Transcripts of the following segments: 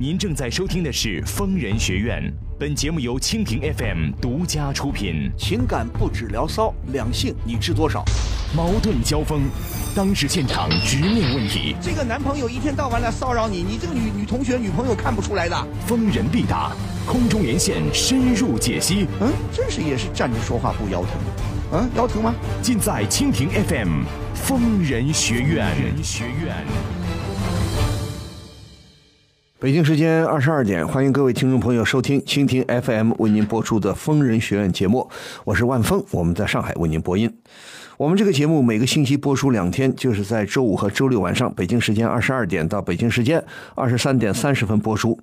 您正在收听的是《疯人学院》，本节目由蜻蜓 FM 独家出品。情感不止聊骚，两性你知多少？矛盾交锋，当时现场直面问题，这个男朋友一天到晚来骚扰你，你这个女女同学、女朋友看不出来的。疯人必答，空中连线深入解析。嗯，真是也是站着说话不腰疼。嗯，腰疼吗？尽在蜻蜓 FM《疯人学院》。学院。北京时间二十二点，欢迎各位听众朋友收听蜻蜓 FM 为您播出的《疯人学院》节目，我是万峰，我们在上海为您播音。我们这个节目每个星期播出两天，就是在周五和周六晚上，北京时间二十二点到北京时间二十三点三十分播出。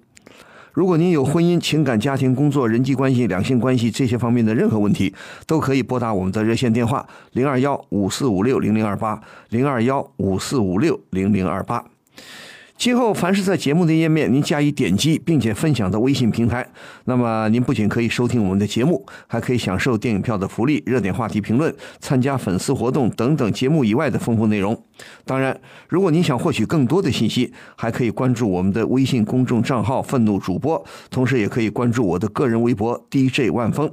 如果您有婚姻、情感、家庭、工作、人际关系、两性关系这些方面的任何问题，都可以拨打我们的热线电话零二幺五四五六零零二八零二幺五四五六零零二八。今后凡是在节目的页面您加以点击，并且分享到微信平台，那么您不仅可以收听我们的节目，还可以享受电影票的福利、热点话题评论、参加粉丝活动等等节目以外的丰富内容。当然，如果您想获取更多的信息，还可以关注我们的微信公众账号“愤怒主播”，同时也可以关注我的个人微博 “DJ 万峰”。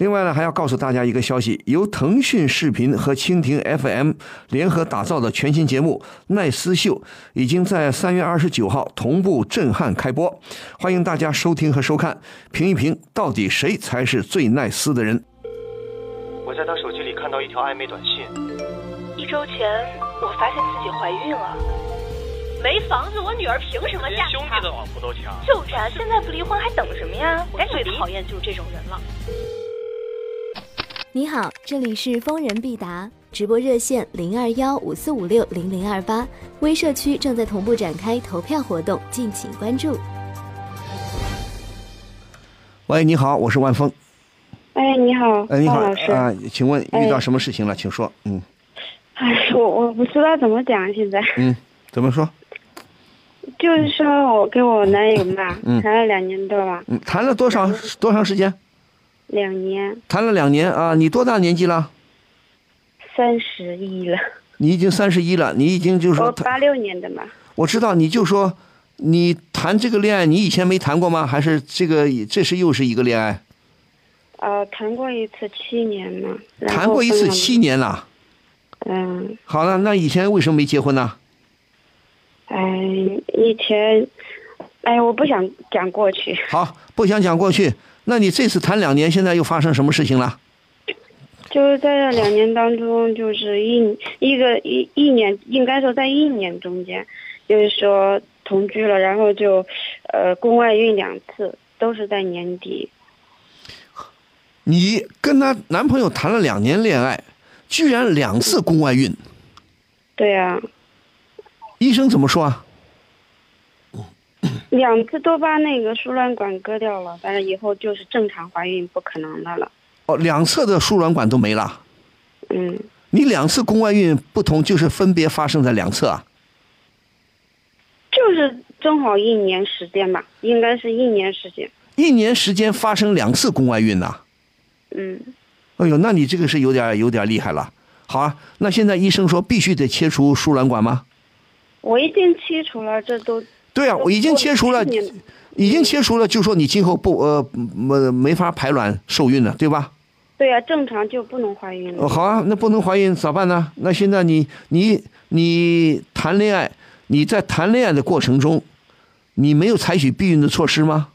另外呢，还要告诉大家一个消息：由腾讯视频和蜻蜓 FM 联合打造的全新节目《奈斯秀》已经在三月二十九号同步震撼开播，欢迎大家收听和收看，评一评到底谁才是最奈斯的人。我在他手机里看到一条暧昧短信。一周前，我发现自己怀孕了。没房子，我女儿凭什么嫁连兄弟的老婆都抢。就是啊，现在不离婚还等什么呀？我最讨厌就是这种人了。你好，这里是疯人必答直播热线零二幺五四五六零零二八，微社区正在同步展开投票活动，敬请关注。喂，你好，我是万峰。哎，你好，哎，你好老师。啊，请问遇到哎什么事情了？请说。嗯哎，我我不知道怎么讲，现在嗯，怎么说？就是说我跟我男友嘛，嗯谈了两年多了，嗯，谈了多少多长时间？两年谈了两年啊，你多大年纪了？三十一了，你已经三十一了，你已经就是说，我八六年的嘛，我知道，你就说你谈这个恋爱，你以前没谈过吗？还是这个这是又是一个恋爱？呃，谈过一次七年嘛，谈过一次七，年了。嗯，好了，那以前为什么没结婚呢？哎，以前，哎，我不想讲过去，好，不想讲过去。那你这次谈两年，现在又发生什么事情了？就是在这两年当中，就是一一个一一年，应该说在一年中间，就是说同居了，然后就，呃，宫外孕两次，都是在年底。你跟她男朋友谈了两年恋爱，居然两次宫外孕，对啊，医生怎么说啊？两次都把那个输卵管割掉了，反正以后就是正常怀孕不可能的了。哦，两侧的输卵管都没了。嗯，你两次宫外孕不同，就是分别发生在两侧啊。就是正好一年时间吧，应该是一年时间。一年时间发生两次宫外孕呐、嗯，哎呦，那你这个是有点有点厉害了。好啊，那现在医生说必须得切除输卵管吗？我已经切除了，这都对啊，我已经切除了已经切除了，就说你今后不呃没没法排卵受孕了，对吧？对啊，正常就不能怀孕了。哦，好啊，那不能怀孕咋办呢？那现在你你你谈恋爱，你在谈恋爱的过程中，你没有采取避孕的措施吗？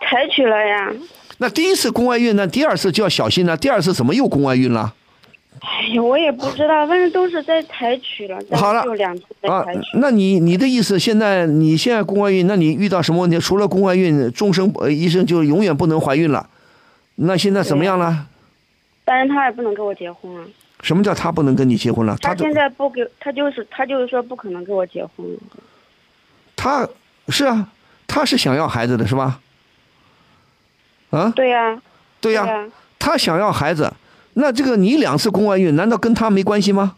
采取了呀。那第一次宫外孕呢，第二次就要小心了。第二次怎么又宫外孕了？哎呀，我也不知道，反正都是在采取了，但好了是就两次在啊采取。，那你你的意思，现在你现在宫外孕，那你遇到什么问题？除了宫外孕，终生呃医生就永远不能怀孕了。那现在怎么样了？但是他也不能跟我结婚啊。什么叫他不能跟你结婚了？他现在不给，他就是他就是说不可能跟我结婚了。他是啊，他是想要孩子的是吧？啊，对呀、对呀、呀、他想要孩子，那这个你两次宫外孕，难道跟他没关系吗？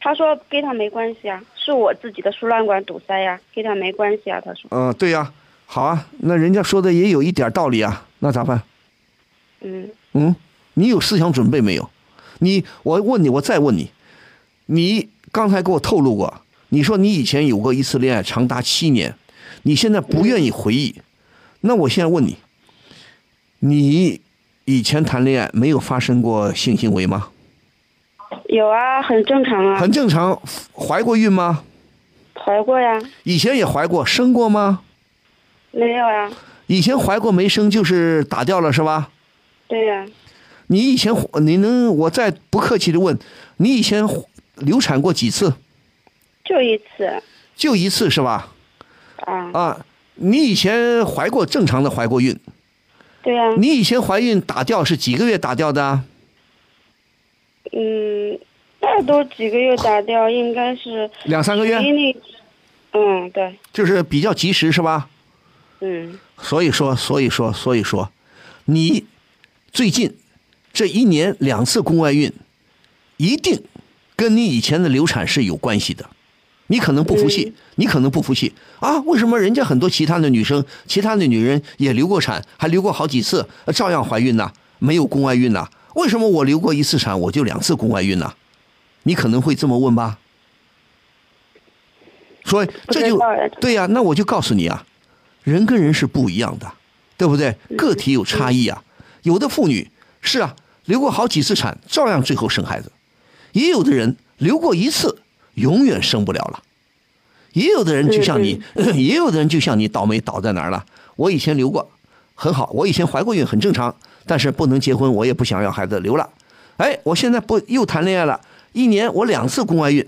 他说跟他没关系啊，是我自己的输卵管堵塞呀，跟他没关系啊。他说，嗯、对呀、好啊，那人家说的也有一点道理啊，那咋办？嗯，嗯，你有思想准备没有？你，我问你，我再问你，你刚才给我透露过，你说你以前有过一次恋爱，长达七年，你现在不愿意回忆，那我现在问你，你以前谈恋爱没有发生过性行为吗？有啊，很正常啊。很正常，怀过孕吗？怀过呀？以前也怀过，生过吗？没有呀。以前怀过没生，就是打掉了是吧？对呀。你以前你能，我再不客气的问，你以前流产过几次？就一次。就一次是吧？啊。啊，你以前怀过正常的怀过孕？对呀。你以前怀孕打掉是几个月打掉的？嗯，那都几个月打掉，应该是两三个月。嗯，对。就是比较及时是吧？嗯。所以说，所以说，所以说，你最近这一年两次宫外孕，一定跟你以前的流产是有关系的。你可能不服气，你可能不服气啊？为什么人家很多其他的女生、其他的女人也流过产，还流过好几次，照样怀孕呢？没有宫外孕呢？为什么我流过一次产，我就两次宫外孕呢？你可能会这么问吧？所以这就对呀，那我就告诉你啊。人跟人是不一样的，对不对？个体有差异啊。有的妇女是啊，流过好几次产，照样最后生孩子；也有的人流过一次，永远生不了了。也有的人就像你，也有的人就像你，倒霉倒在哪儿了？我以前流过，很好；我以前怀过孕，很正常。但是不能结婚，我也不想要孩子，留了。哎，我现在不又谈恋爱了，一年我两次宫外孕，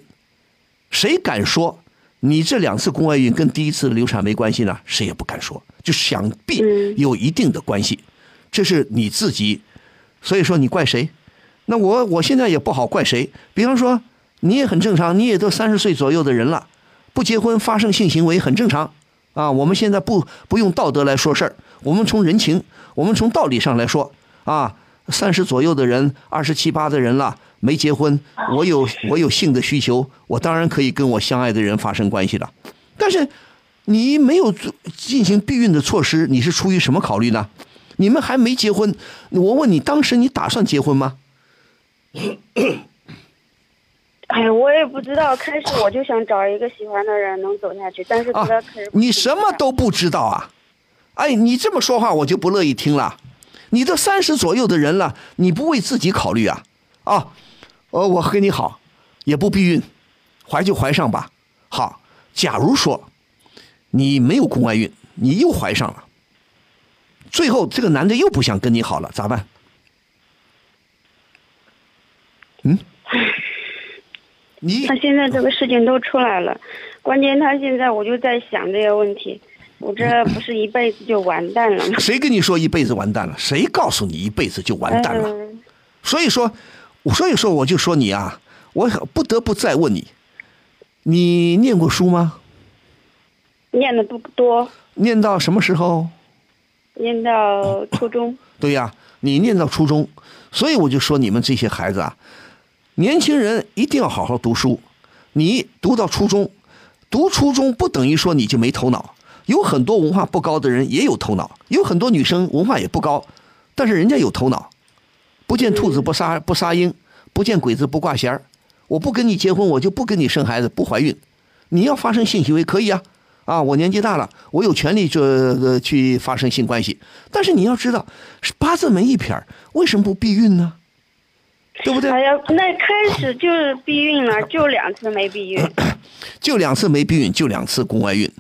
谁敢说？你这两次宫外孕跟第一次流产没关系呢？谁也不敢说，就想必有一定的关系，这是你自己，所以说你怪谁？那我我现在也不好怪谁。比方说，你也很正常，你也都三十岁左右的人了，不结婚发生性行为很正常啊。我们现在不不用道德来说事儿，我们从人情，我们从道理上来说啊，三十左右的人，二十七八的人了。没结婚，我有我有性的需求，我当然可以跟我相爱的人发生关系了。但是，你没有进行避孕的措施，你是出于什么考虑呢？你们还没结婚，我问你，当时你打算结婚吗？哎，我也不知道。开始我就想找一个喜欢的人能走下去，但是开始你什么都不知道啊！哎，你这么说话我就不乐意听了。你都三十左右的人了，你不为自己考虑啊？啊！呃，我跟你好，也不避孕，怀就怀上吧。好，假如说你没有宫外孕，你又怀上了，最后这个男的又不想跟你好了，咋办？嗯？你他现在这个事情都出来了，关键他现在我就在想这个问题，我这不是一辈子就完蛋了吗？谁跟你说一辈子完蛋了？谁告诉你一辈子就完蛋了？所以说。所以说，我就说你啊，我不得不再问你，你念过书吗？念的不多。念到什么时候？念到初中。对呀，你念到初中，所以我就说你们这些孩子啊，年轻人一定要好好读书。你读到初中，读初中不等于说你就没头脑。有很多文化不高的人也有头脑，有很多女生文化也不高，但是人家有头脑。不见兔子不撒不撒鹰，不见鬼子不挂弦儿。我不跟你结婚，我就不跟你生孩子，不怀孕。你要发生性行为可以啊，啊，我年纪大了，我有权利这去发生性关系。但是你要知道，八字没一撇儿，为什么不避孕呢？对不对？哎呀，那开始就是避孕了，就两次没避孕。就两次没避孕，就两次宫外孕。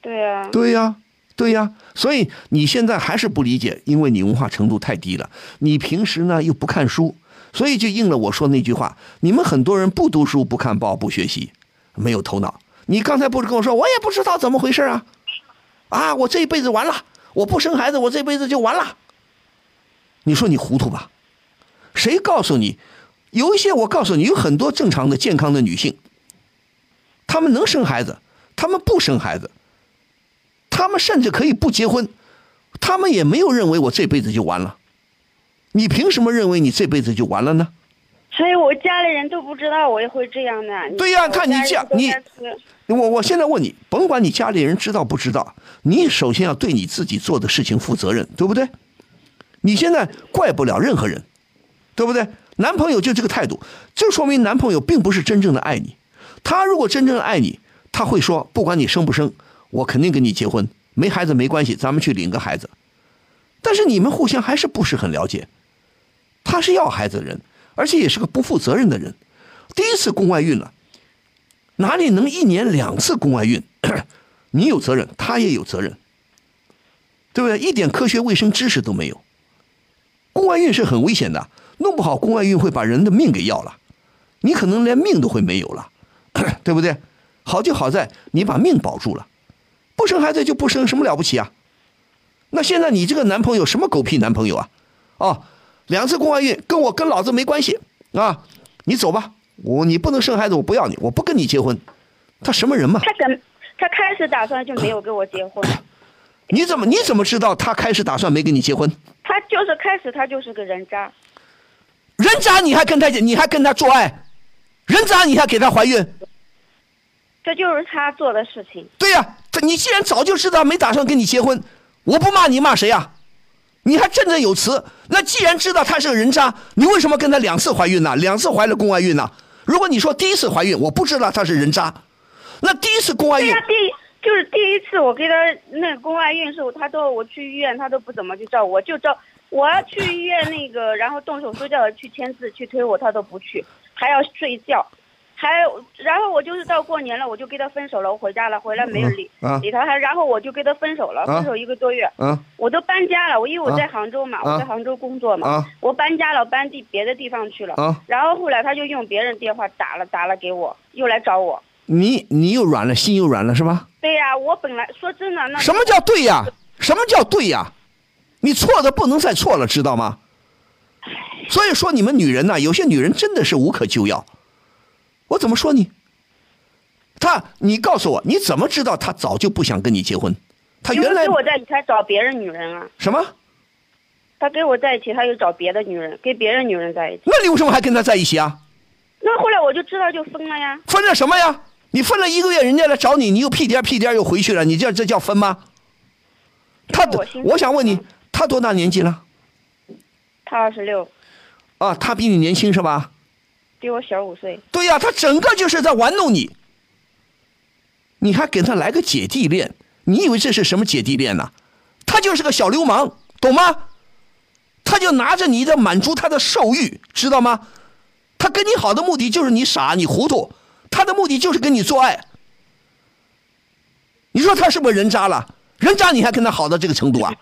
对呀。对呀。对呀，所以你现在还是不理解，因为你文化程度太低了。你平时呢又不看书，所以就应了我说那句话：你们很多人不读书、不看报、不学习，没有头脑。你刚才不是跟我说，我也不知道怎么回事啊？啊，我这一辈子完了，我不生孩子，我这辈子就完了。你说你糊涂吧？谁告诉你？有一些我告诉你，有很多正常的、健康的女性，她们能生孩子，她们不生孩子。她们甚至可以不结婚，她们也没有认为我这辈子就完了。你凭什么认为你这辈子就完了呢？所以我家里人都不知道我也会这样的。对呀，看你家你，我我现在问你，甭管你家里人知道不知道，你首先要对你自己做的事情负责任，对不对？你现在怪不了任何人，对不对？男朋友就这个态度，就说明男朋友并不是真正的爱你。他如果真正的爱你，他会说，不管你生不生，我肯定跟你结婚，没孩子没关系，咱们去领个孩子。但是你们互相还是不是很了解。他是要孩子的人，而且也是个不负责任的人。第一次宫外孕了，哪里能一年两次宫外孕？你有责任，他也有责任，对不对？一点科学卫生知识都没有。宫外孕是很危险的，弄不好宫外孕会把人的命给要了，你可能连命都会没有了，对不对？好就好在你把命保住了，不生孩子就不生，什么了不起啊？那现在你这个男朋友什么狗屁男朋友啊？哦。两次宫外孕跟我跟老子没关系啊！你走吧，我你不能生孩子，我不要你，我不跟你结婚。他什么人嘛？他跟他开始打算就没有跟我结婚。你怎么你怎么知道他开始打算没跟你结婚？他就是开始他就是个人渣。人渣你还跟他你还跟他做爱？人渣你还给他怀孕？这就是他做的事情。对呀，他你既然早就知道没打算跟你结婚，我不骂你骂谁呀？你还振振有词？那既然知道他是个人渣，你为什么跟他两次怀孕呢？两次怀了宫外孕呢？如果你说第一次怀孕，我不知道他是人渣，那第一次宫外孕，就是第一次我给他那个宫外孕时候，他都我去医院，他都不怎么去照我，就照我要去医院那个，然后动手术叫他去签字去推我，他都不去，还要睡觉。还然后我就是到过年了，我就跟他分手了。我回家了，回来没有理理他，还然后我就跟他分手了，分手一个多月。嗯，我都搬家了，我因为我在杭州嘛，我在杭州工作嘛，我搬家了，搬地别的地方去了。然后后来他就用别人电话打了，打了给我，又来找我。你你又软了，心又软了是吧？对呀，我本来说真的那。什么叫对呀？什么叫对呀？你错的不能再错了，知道吗？所以说你们女人呐，有些女人真的是无可救药。我怎么说你？他，你告诉我，你怎么知道他早就不想跟你结婚？他原来跟我在一起，他找别人女人啊？什么？他跟我在一起，他又找别的女人，跟别人女人在一起。那你为什么还跟他在一起啊？那后来我就知道就分了呀。分了什么呀？你分了一个月，人家来找你，你又屁颠屁颠又回去了，你这这叫分吗？他，我想问你，他多大年纪了？他二十六。啊，他比你年轻是吧？比我小五岁。对呀，他整个就是在玩弄你。你还给他来个姐弟恋？你以为这是什么姐弟恋呢？他就是个小流氓，懂吗？他就拿着你的满足他的兽欲，知道吗？他跟你好的目的就是你傻，你糊涂。他的目的就是跟你做爱。你说他是不是人渣了？人渣你还跟他好到这个程度啊？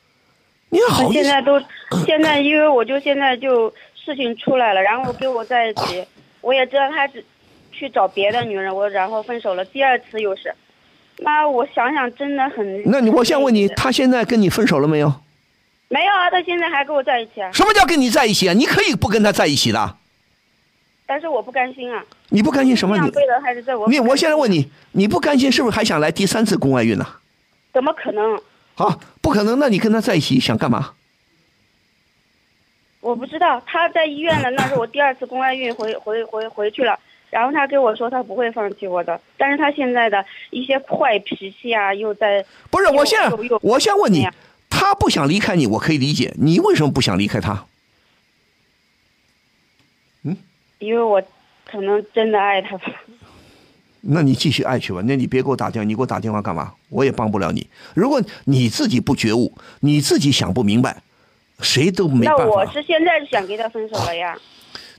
你好，现在都现在，因为我就现在就。事情出来了，然后跟我在一起，我也知道他是去找别的女人，我然后分手了。第二次又是，那我想想真的很。那你我先问你，他现在跟你分手了没有？没有啊，他现在还跟我在一起啊。什么叫跟你在一起啊？你可以不跟他在一起的。但是我不甘心啊。你不甘心什么？你背的还是在我。你我现在问你，你不甘心是不是还想来第三次宫外孕呢？怎么可能？好，不可能。那你跟他在一起想干嘛？我不知道他在医院了，那是我第二次宫外孕回回回回去了，然后他跟我说他不会放弃我的，但是他现在的一些坏脾气啊，又在不是我现在我先问你，他不想离开你，我可以理解，你为什么不想离开他？嗯，因为我可能真的爱他吧。那你继续爱去吧，那你别给我打电话，你给我打电话干嘛？我也帮不了你。如果你自己不觉悟，你自己想不明白。谁都没办法。那我是现在想跟他分手了呀。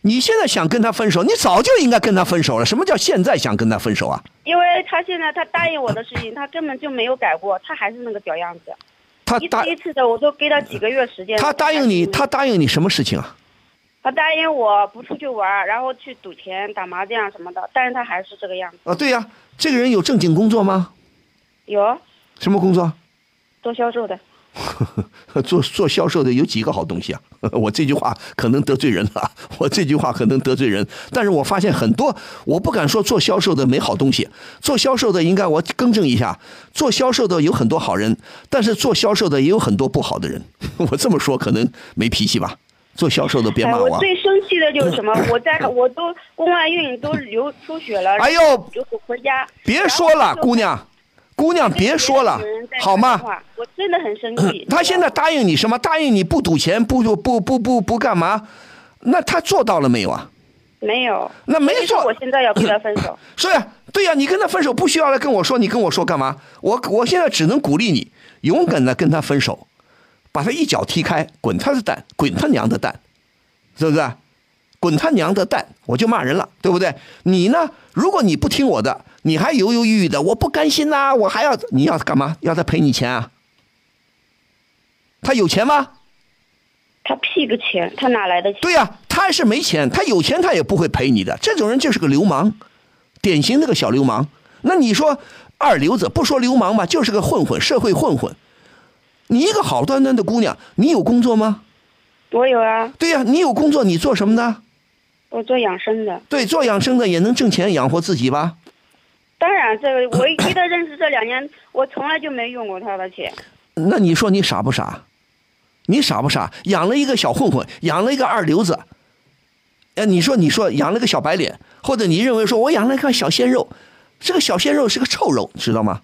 你现在想跟他分手，你早就应该跟他分手了。什么叫现在想跟他分手啊？因为他现在他答应我的事情，他根本就没有改过，他还是那个屌样子。他答一次的我都给他几个月时间。他答应你，他答应你什么事情啊？他答应我不出去玩，然后去赌钱、打麻将什么的，但是他还是这个样子。啊，对呀，这个人有正经工作吗？有。什么工作？做销售的。做做销售的有几个好东西啊？我这句话可能得罪人了，我这句话可能得罪人。但是我发现很多，我不敢说做销售的没好东西。做销售的应该我更正一下，做销售的有很多好人，但是做销售的也有很多不好的人。我这么说可能没脾气吧？做销售的别骂我。我最生气的就是什么？我在我都宫外孕都流出血了，哎呦，就回家。别说了，姑娘。姑娘，别说了，好吗？我真的很生气。他现在答应你什么？答应你不赌钱，不不不不不不干嘛？那他做到了没有啊？没有。那没所以说错我现在要跟他分手。是呀，对呀，你跟他分手不需要来跟我说，你跟我说干嘛？我我现在只能鼓励你，勇敢的跟他分手，把他一脚踢开，滚他的蛋，滚他娘的蛋，是不是？滚他娘的蛋，我就骂人了，对不对？你呢？如果你不听我的，你还犹犹豫豫的，我不甘心呐、我还要你要干嘛？要他赔你钱啊？他有钱吗？他屁个钱，他哪来的钱？对呀、他是没钱，他有钱他也不会赔你的。这种人就是个流氓，典型那个小流氓。那你说二流子不说流氓吧，就是个混混，社会混混。你一个好端端的姑娘，你有工作吗？我有啊，对呀、你有工作，你做什么的？我做养生的。对，做养生的也能挣钱养活自己吧？当然，这个我跟他认识这两年，我从来就没用过他的钱。那你说你傻不傻？你傻不傻？养了一个小混混，养了一个二流子，哎，你说你说养了个小白脸，或者你认为说我养了一个小鲜肉，这个小鲜肉是个臭肉，知道吗？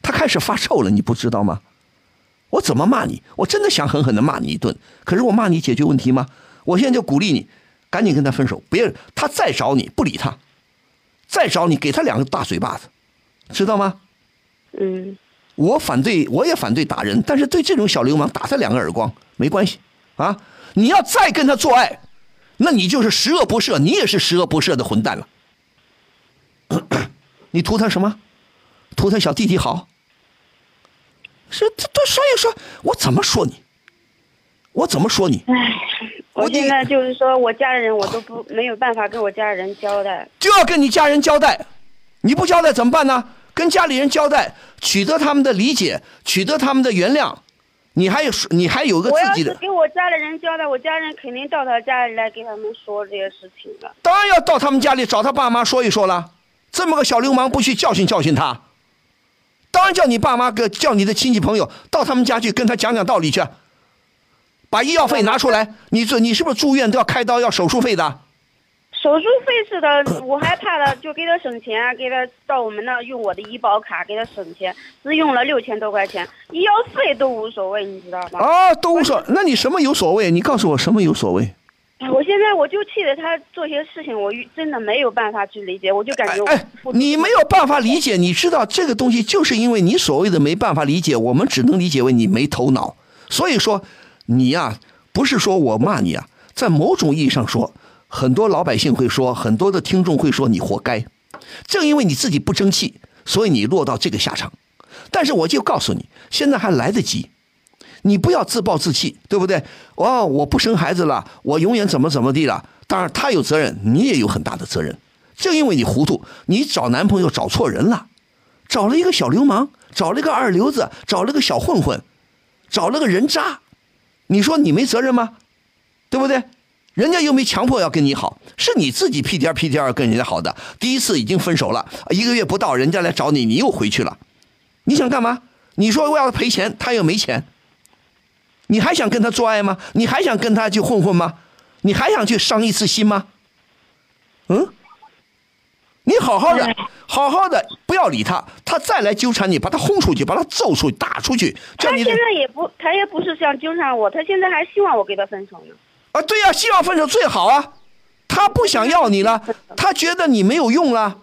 他开始发臭了，你不知道吗？我怎么骂你？我真的想狠狠的骂你一顿，可是我骂你解决问题吗？我现在就鼓励你，赶紧跟他分手，别他再找你不理他，再找你给他两个大嘴巴子，知道吗？嗯，我反对，我也反对打人，但是对这种小流氓打他两个耳光没关系啊！你要再跟他做爱，那你就是十恶不赦，你也是十恶不赦的混蛋了。你图他什么？图他小弟弟好？是这这，所以说我怎么说你？我怎么说你？唉我现在就是说我家人我都不没有办法跟我家人交代。就要跟你家人交代，你不交代怎么办呢？跟家里人交代，取得他们的理解，取得他们的原谅，你还有你还有个自己的，是给我家里人交代，我家人肯定到他家里来给他们说这些事情了。当然要到他们家里找他爸妈说一说了。这么个小流氓，不去教训教训他，当然叫你爸妈个叫你的亲戚朋友到他们家去跟他讲讲道理去，把医药费拿出来。你这你是不是住院都要开刀要手术费的？手术费是的，我还怕了，就给他省钱啊，给他到我们那用我的医保卡给他省钱，只用了六千多块钱，医药费都无所谓，你知道吗？啊，都无所，那你什么有所谓？你告诉我什么有所谓？我现在我就气得他做些事情，我真的没有办法去理解，我就感觉我哎你没有办法理解，你知道这个东西就是因为你所谓的没办法理解，我们只能理解为你没头脑。所以说，你呀、不是说我骂你啊，在某种意义上说，很多老百姓会说，很多的听众会说你活该。正因为你自己不争气，所以你落到这个下场。但是我就告诉你，现在还来得及。你不要自暴自弃，对不对？哦，我不生孩子了，我永远怎么怎么地了。当然，他有责任，你也有很大的责任。正因为你糊涂，你找男朋友找错人了，找了一个小流氓，找了一个二流子，找了个小混混，找了个人渣。你说你没责任吗？对不对？人家又没强迫要跟你好，是你自己屁颠屁颠跟人家好的。第一次已经分手了，一个月不到，人家来找你，你又回去了。你想干嘛？你说我要赔钱，他又没钱。你还想跟他做爱吗？你还想跟他去混混吗？你还想去伤一次心吗？嗯？你好好的，好好的，不要理他。他再来纠缠你，把他轰出去，把他揍出去，打出去，叫他你现在也不，他也不是想纠缠我，他现在还希望我跟他分手呢。啊，对呀、希望分手最好啊。他不想要你了，他觉得你没有用了，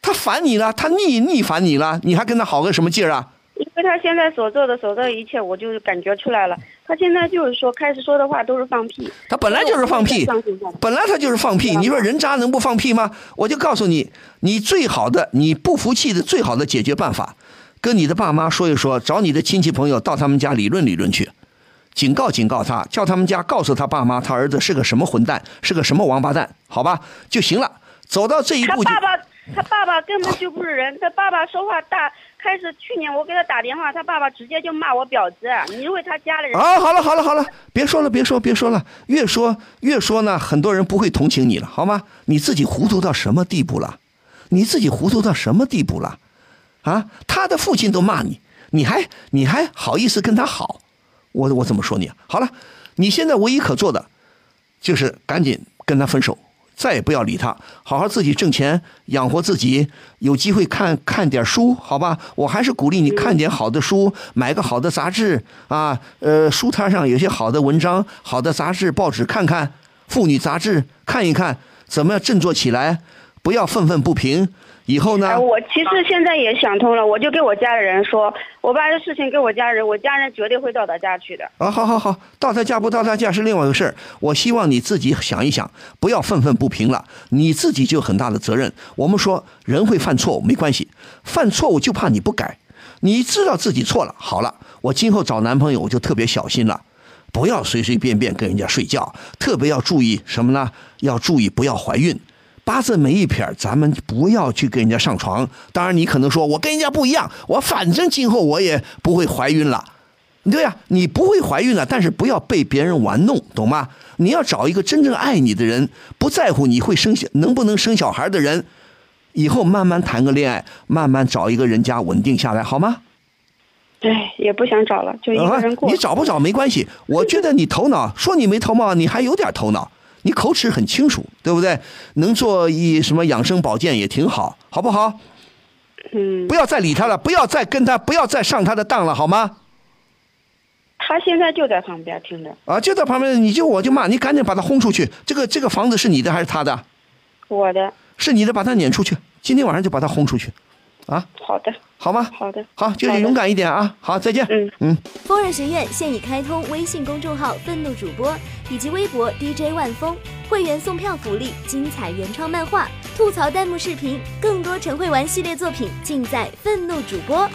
他烦你了，他逆逆反你了，你还跟他好个什么劲儿啊？因为他现在所做的所做的一切，我就是感觉出来了。他现在就是说，开始说的话都是放屁。他本来就是放屁本来他就是放屁。你说人渣能不放屁吗？我就告诉你，你最好的，你不服气的最好的解决办法，跟你的爸妈说一说，找你的亲戚朋友到他们家理论理论去，警告警告他，叫他们家告诉他爸妈，他儿子是个什么混蛋，是个什么王八蛋，好吧就行了。走到这一步就他爸爸，他爸爸根本就不是人。他爸爸说话大，开始去年我给他打电话，他爸爸直接就骂我婊子。你认为他家里人？啊，好了好了好了，别说了别说别说了，越说越说呢，很多人不会同情你了，好吗？你自己糊涂到什么地步了？你自己糊涂到什么地步了？啊，他的父亲都骂你，你还你还好意思跟他好？我我怎么说你？好了，你现在唯一可做的就是赶紧跟他分手，再也不要理他，好好自己挣钱养活自己，有机会看看点书，好吧？我还是鼓励你看点好的书，买个好的杂志啊，呃，书摊上有些好的文章、好的杂志、报纸看看，妇女杂志看一看，怎么样振作起来，不要愤愤不平。以后呢哎，？我其实现在也想通了，我就跟我家里人说，我把这事情跟我家人，我家人绝对会到他家去的。啊，好好好，到他家不到他家是另外一个事儿。我希望你自己想一想，不要愤愤不平了，你自己就有很大的责任。我们说人会犯错误没关系，犯错误就怕你不改，你知道自己错了，好了，我今后找男朋友我就特别小心了，不要随随便便跟人家睡觉，特别要注意什么呢？要注意不要怀孕。八字没一撇儿，咱们不要去跟人家上床。当然，你可能说我跟人家不一样，我反正今后我也不会怀孕了。对呀、你不会怀孕了，但是不要被别人玩弄，懂吗？你要找一个真正爱你的人，不在乎你会生小能不能生小孩的人，以后慢慢谈个恋爱，慢慢找一个人家稳定下来，好吗？对，也不想找了，就一个人过。啊你找不找没关系，我觉得你头脑说你没头脑，你还有点头脑，你口齿很清楚，对不对？能做一什么养生保健也挺好，好不好？嗯，不要再理他了，不要再跟他，不要再上他的当了，好吗？他现在就在旁边听着。啊，就在旁边，你就我就骂你，赶紧把他轰出去。这个这个房子是你的还是他的？我的，是你的，把他撵出去。今天晚上就把他轰出去，啊，好的，好吗？好的，好，就是勇敢一点啊。好，再见。嗯嗯。疯人学院现已开通微信公众号“愤怒主播”以及微博 DJ 万峰，会员送票福利、精彩原创漫画、吐槽弹幕视频，更多陈慧玩系列作品尽在愤怒主播。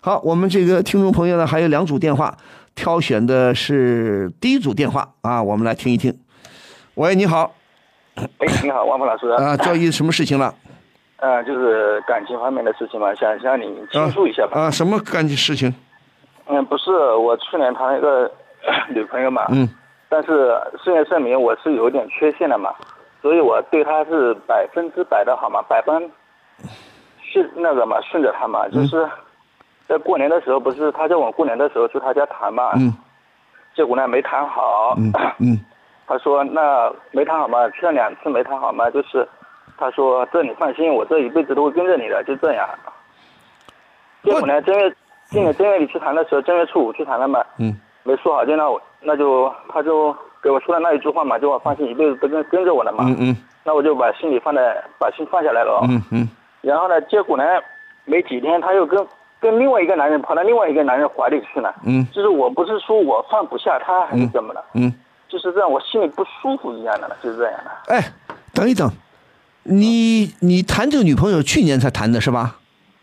好，我们这个听众朋友呢，还有两组电话，挑选的是第一组电话啊，我们来听一听。喂，你好，哎，你好，万峰老师。啊，交易什么事情了？啊，就是感情方面的事情嘛，想向你倾诉一下吧。啊，什么感情事情？嗯，不是，我去年谈了一个 女朋友嘛，嗯，但是事业证明我是有点缺陷的嘛，所以我对她是百分之百的好嘛，百分是那个嘛，顺着她嘛，就是在过年的时候，不是她叫我过年的时候去她家谈嘛，嗯，结果呢没谈好，嗯嗯他说那没谈好嘛，去了两次没谈好嘛，就是他说这你放心，我这一辈子都会跟着你的，就这样。结果呢，正月今年正月里去谈的时候，正月初五去谈了嘛，嗯。没说好，就那我那就他就给我说了那一句话嘛，就我放心一辈子都跟跟着我的嘛，嗯嗯。那我就把心里放在把心放下来了。嗯嗯。然后呢，结果呢，没几天他又跟跟另外一个男人跑到另外一个男人怀里去了。嗯。就是我不是说我放不下他还是怎么了，嗯。就是让我心里不舒服一样的了，就是这样的。哎，等一等，你你谈这个女朋友去年才谈的是吧？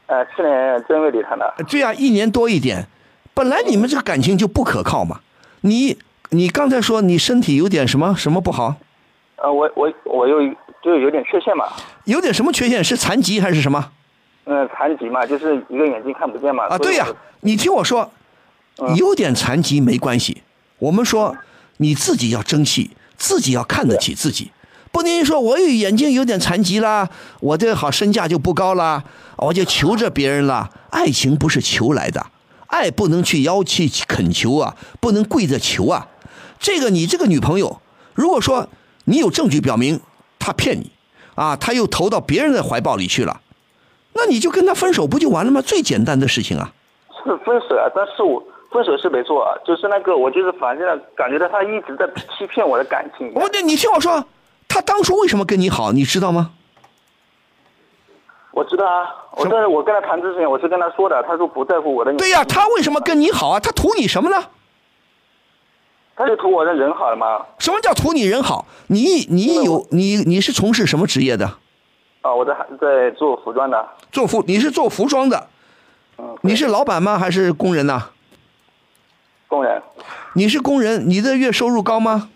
呃，去年正月里谈的，对呀、一年多一点，本来你们这个感情就不可靠嘛。你你刚才说你身体有点什么什么不好，呃，我我我有就有点缺陷嘛，有点什么缺陷？是残疾还是什么？嗯、残疾嘛，就是一个眼睛看不见嘛。啊，对呀、我你听我说，有点残疾没关系。我们说你自己要争气，自己要看得起自己，不能说我有眼睛有点残疾啦，我这好身价就不高啦，我就求着别人啦。爱情不是求来的，爱不能去要去恳求啊，不能跪着求啊。这个你这个女朋友，如果说你有证据表明她骗你，啊，她又投到别人的怀抱里去了，那你就跟她分手不就完了吗？最简单的事情啊。是分手啊，但是我分手是没错啊，就是那个我就是反正感觉到他一直在欺骗我的感情。我那你听我说，他当初为什么跟你好，你知道吗？我知道啊，我但是我跟他谈之前我是跟他说的，他说不在乎我的。对呀、他为什么跟你好啊？他图你什么呢？他就图我的人好了吗。什么叫图你人好？你你有你你是从事什么职业的？啊，我在在做服装的，做服你是做服装的，嗯，你是老板吗？还是工人呐、工人，你是工人，你的月收入高吗？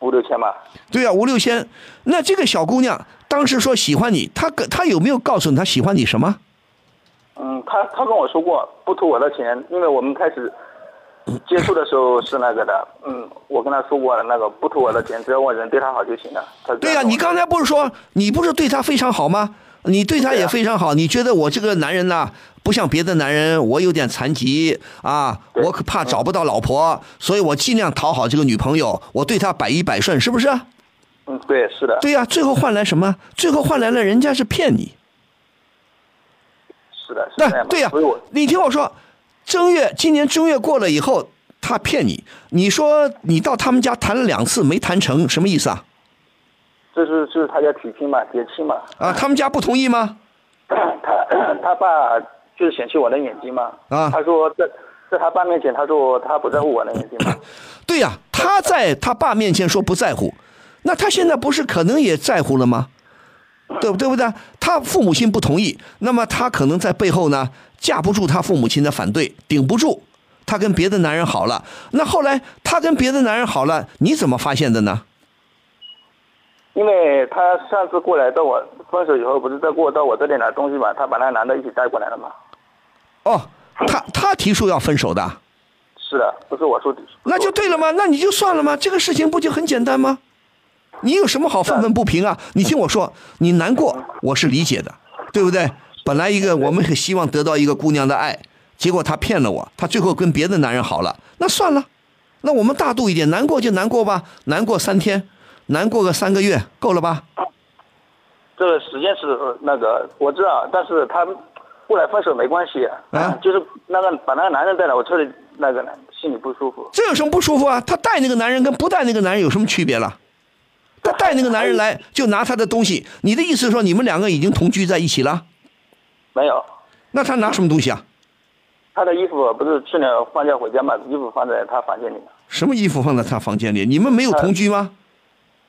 五六千吧。对呀、五六千。那这个小姑娘当时说喜欢你，她跟她有没有告诉你她喜欢你什么？嗯，她她跟我说过不图我的钱，因为我们开始接触的时候是那个的，嗯，我跟她说过了，那个不图我的钱，只要我人对她好就行了。他对呀、你刚才不是说你不是对她非常好吗？你对他也非常好，你觉得我这个男人呐，不像别的男人，我有点残疾啊，我可怕找不到老婆，所以我尽量讨好这个女朋友，我对她百依百顺，是不是？嗯，对，是的，对呀、最后换来什么？最后换来了人家是骗你。是的，是的对对呀、你听我说，正月今年正月过了以后，他骗你，你说你到他们家谈了两次没谈成，什么意思啊？这是这是他家提亲嘛，结亲嘛。啊，他们家不同意吗？他他爸就是嫌弃我的眼睛嘛。啊他说在在他爸面前，他说他不在乎我的眼睛嘛。对呀、他在他爸面前说不在乎，那他现在不是可能也在乎了吗？对不对不对？他父母亲不同意，那么他可能在背后呢架不住他父母亲的反对，顶不住，他跟别的男人好了。那后来他跟别的男人好了，你怎么发现的呢？因为他上次过来到我分手以后，不是再过到我这里拿东西嘛，他把那男的一起带过来了嘛。哦，他他提出要分手的，是的，不是我说的。那就对了吗？那你就算了吗？这个事情不就很简单吗？你有什么好愤愤不平啊？你听我说，你难过我是理解的，对不对？本来一个我们很希望得到一个姑娘的爱，结果她骗了我，她最后跟别的男人好了，那算了，那我们大度一点，难过就难过吧，难过三天，难过个三个月，够了吧？这个时间是呃那个我知道，但是他后来分手没关系，啊就是那个把那个男人带来，我彻底那个心里不舒服。这有什么不舒服啊？他带那个男人跟不带那个男人有什么区别了？他带那个男人来就拿他的东西，你的意思是说你们两个已经同居在一起了？没有，那他拿什么东西啊？他的衣服不是去年放假回家嘛，衣服放在他房间里，什么衣服放在他房间里？你们没有同居吗？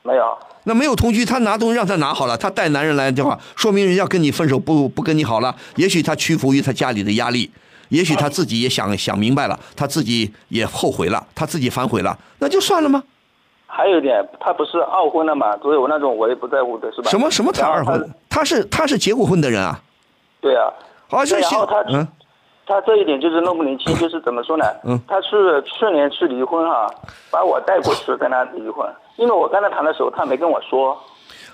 没有。那没有同居，他拿东西让他拿好了，他带男人来的话，说明人家跟你分手不不跟你好了。也许他屈服于他家里的压力，也许他自己也想想明白了，他自己也后悔了，他自己反悔了，那就算了吗？还有一点，他不是二婚了嘛，所以我那种我也不在乎的是吧？什么什么才二婚？他是他是结过婚的人啊？对啊，好，这行他，嗯，他这一点就是弄不年轻，就是怎么说呢？嗯他是去年去离婚哈、把我带过去跟他离婚，因为我跟他谈的时候，他没跟我说，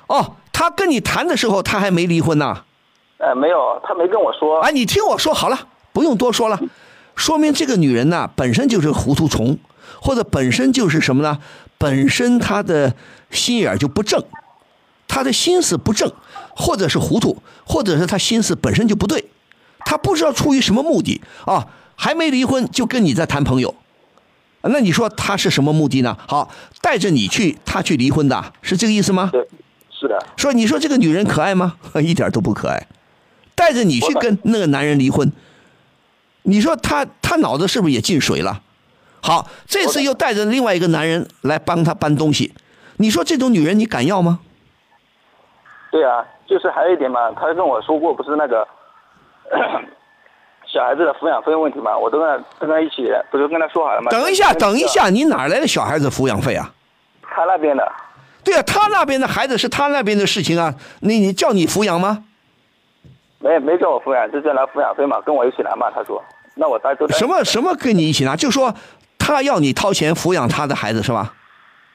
哦，他跟你谈的时候，他还没离婚呢。呃，没有，他没跟我说。哎，你听我说好了，不用多说了，说明这个女人呢本身就是个糊涂虫，或者本身就是什么呢？本身她的心眼就不正，她的心思不正，或者是糊涂，或者是她心思本身就不对，她不知道出于什么目的啊，还没离婚就跟你在谈朋友，那你说他是什么目的呢？好，带着你去，他去离婚的，是这个意思吗？对，是的，说你说这个女人可爱吗？一点都不可爱，带着你去跟那个男人离婚，你说他他脑子是不是也进水了？好，这次又带着另外一个男人来帮他搬东西，你说这种女人你敢要吗？对啊，就是还有一点嘛，他跟我说过，不是那个 小孩子的抚养费问题嘛，我都跟他跟他一起，不是跟他说好了吗？等一下，等一，下，你哪来的小孩子抚养费啊？他那边的，对啊，他那边的孩子是他那边的事情啊，你你叫你抚养吗？没没叫我抚养，就叫拿抚养费嘛，跟我一起拿嘛。他说，那我大都什么什么跟你一起拿？就说他要你掏钱抚养他的孩子是吧？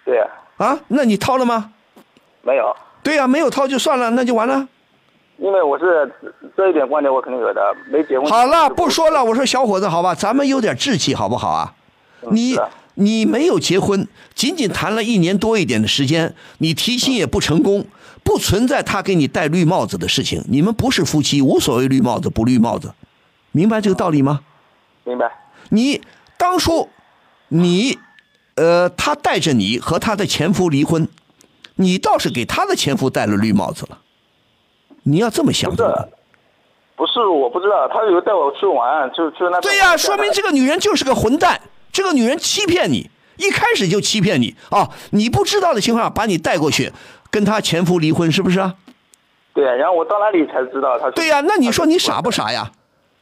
对啊，啊，那你掏了吗？没有，对呀、没有掏就算了，那就完了。因为我是这一点观点我肯定有的，没结婚。好了，不说了。我说小伙子，好吧，咱们有点志气，好不好啊？你你没有结婚，仅仅谈了一年多一点的时间，你提亲也不成功，不存在他给你戴绿帽子的事情。你们不是夫妻，无所谓绿帽子不绿帽子，明白这个道理吗？明白，你当初你呃，他带着你和他的前夫离婚，你倒是给他的前夫戴了绿帽子了。你要这么想不是的。不是我不知道，他有带我去玩，就就那。对呀、说明这个女人就是个混蛋，这个女人欺骗你，一开始就欺骗你啊！你不知道的情况下把你带过去，跟她前夫离婚，是不是啊？对呀，然后我到那里才知道他。对呀、那你说你傻不傻呀？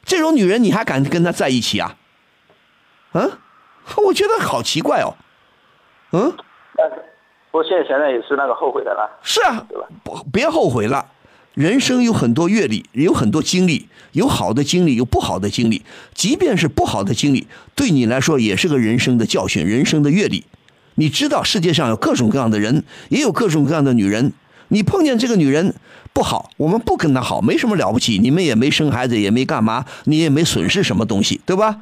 这种女人你还敢跟她在一起啊？嗯，我觉得好奇怪哦。嗯，但是我现在想想也是那个后悔的了。是啊对吧，不别后悔了。人生有很多阅历，有很多经历，有好的经历，有不好的经历。即便是不好的经历，对你来说也是个人生的教训，人生的阅历。你知道世界上有各种各样的人，也有各种各样的女人。你碰见这个女人不好，我们不跟她好，没什么了不起。你们也没生孩子，也没干嘛，你也没损失什么东西，对吧？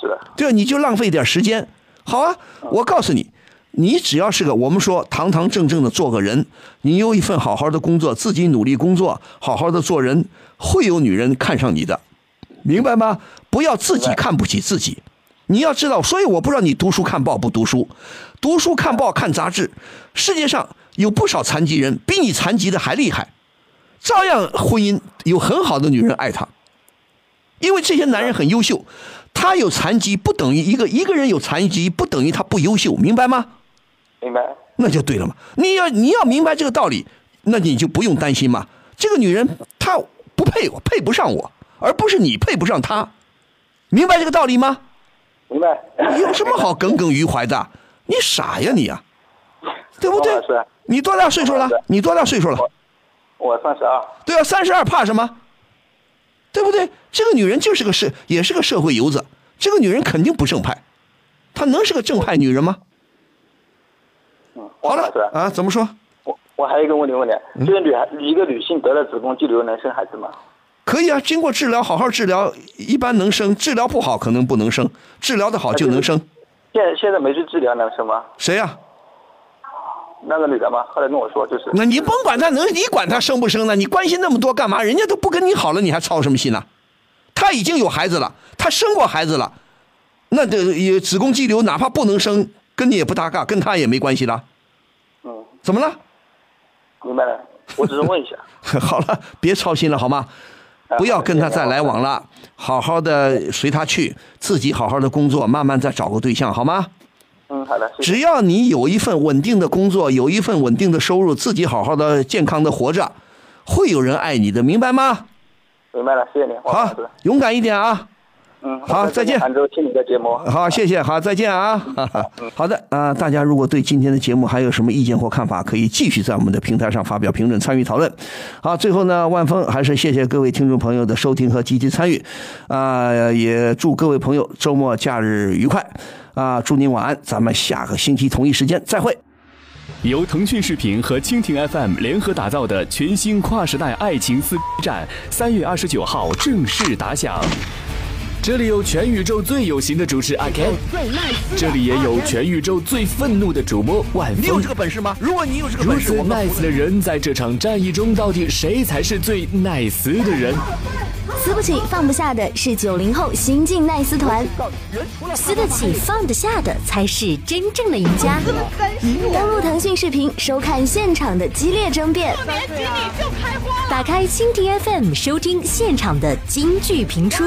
是的，对，你就浪费点时间。好啊，我告诉你，你只要是个我们说堂堂正正的做个人，你有一份好好的工作，自己努力工作，好好的做人，会有女人看上你的，明白吗？不要自己看不起自己，你要知道，所以我不知道你读书看报不读书，读书看报看杂志，世界上有不少残疾人比你残疾的还厉害，照样婚姻有很好的女人爱他，因为这些男人很优秀，他有残疾不等于一个一个人有残疾不等于他不优秀，明白吗？明白。那就对了嘛。你要你要明白这个道理，那你就不用担心嘛。这个女人她不配我，配不上我，而不是你配不上她，明白这个道理吗？明白。你有什么好耿耿于怀的？你傻呀你呀、对不对？你多大岁数了？你多大岁数了？我三十二，对啊，三十二怕什么？对不对？这个女人就是个社，也是个社会游子。这个女人肯定不正派，她能是个正派女人吗？嗯，好了啊，怎么说？我我还有一个问题问你，这个女孩一个女性得了子宫肌瘤能生孩子吗？可以啊，经过治疗，好好治疗，一般能生；治疗不好可能不能生，治疗的好就能生。现现在没去治疗能生吗？谁呀、那个女的吗？后来跟我说就是，那你甭管她能，你管她生不生呢？你关心那么多干嘛？人家都不跟你好了，你还操什么心呢？她已经有孩子了，她生过孩子了，那这也子宫肌瘤哪怕不能生，跟你也不搭嘎，跟他也没关系了。嗯，怎么了？明白了，我只是问一下。好了，别操心了好吗？不要跟他再来往了，好好的随他去，自己好好的工作，慢慢再找个对象好吗？嗯，好的。只要你有一份稳定的工作，有一份稳定的收入，自己好好的健康的活着，会有人爱你的，明白吗？明白了，谢谢你，好。，勇敢一点啊！嗯，好再见杭州听你的节目。好，谢谢，好，再见啊！好的啊、大家如果对今天的节目还有什么意见或看法，可以继续在我们的平台上发表评论，参与讨论。好，最后呢，万峰还是谢谢各位听众朋友的收听和积极参与，啊、也祝各位朋友周末假日愉快，啊、祝您晚安，咱们下个星期同一时间再会。由腾讯视频和蜻蜓 FM 联合打造的全新跨时代爱情撕战，三月二十九号正式打响。这里有全宇宙最有型的主持阿 Ken，这里也有全宇宙最愤怒的主播万峰你有这。个本事吗？如果你有这个如本事，此我们 nice 的人，在这场战役中，到底谁才是最 nice 的人？撕不起放不下的是九零后新晋奈斯团，撕得起放得下的才是真正的赢家。登录腾讯视频收看现场的激烈争辩，打开蜻蜓 FM 收听现场的京剧评出。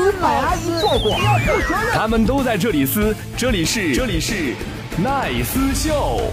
他们都在这里撕，这里是这里是奈斯秀。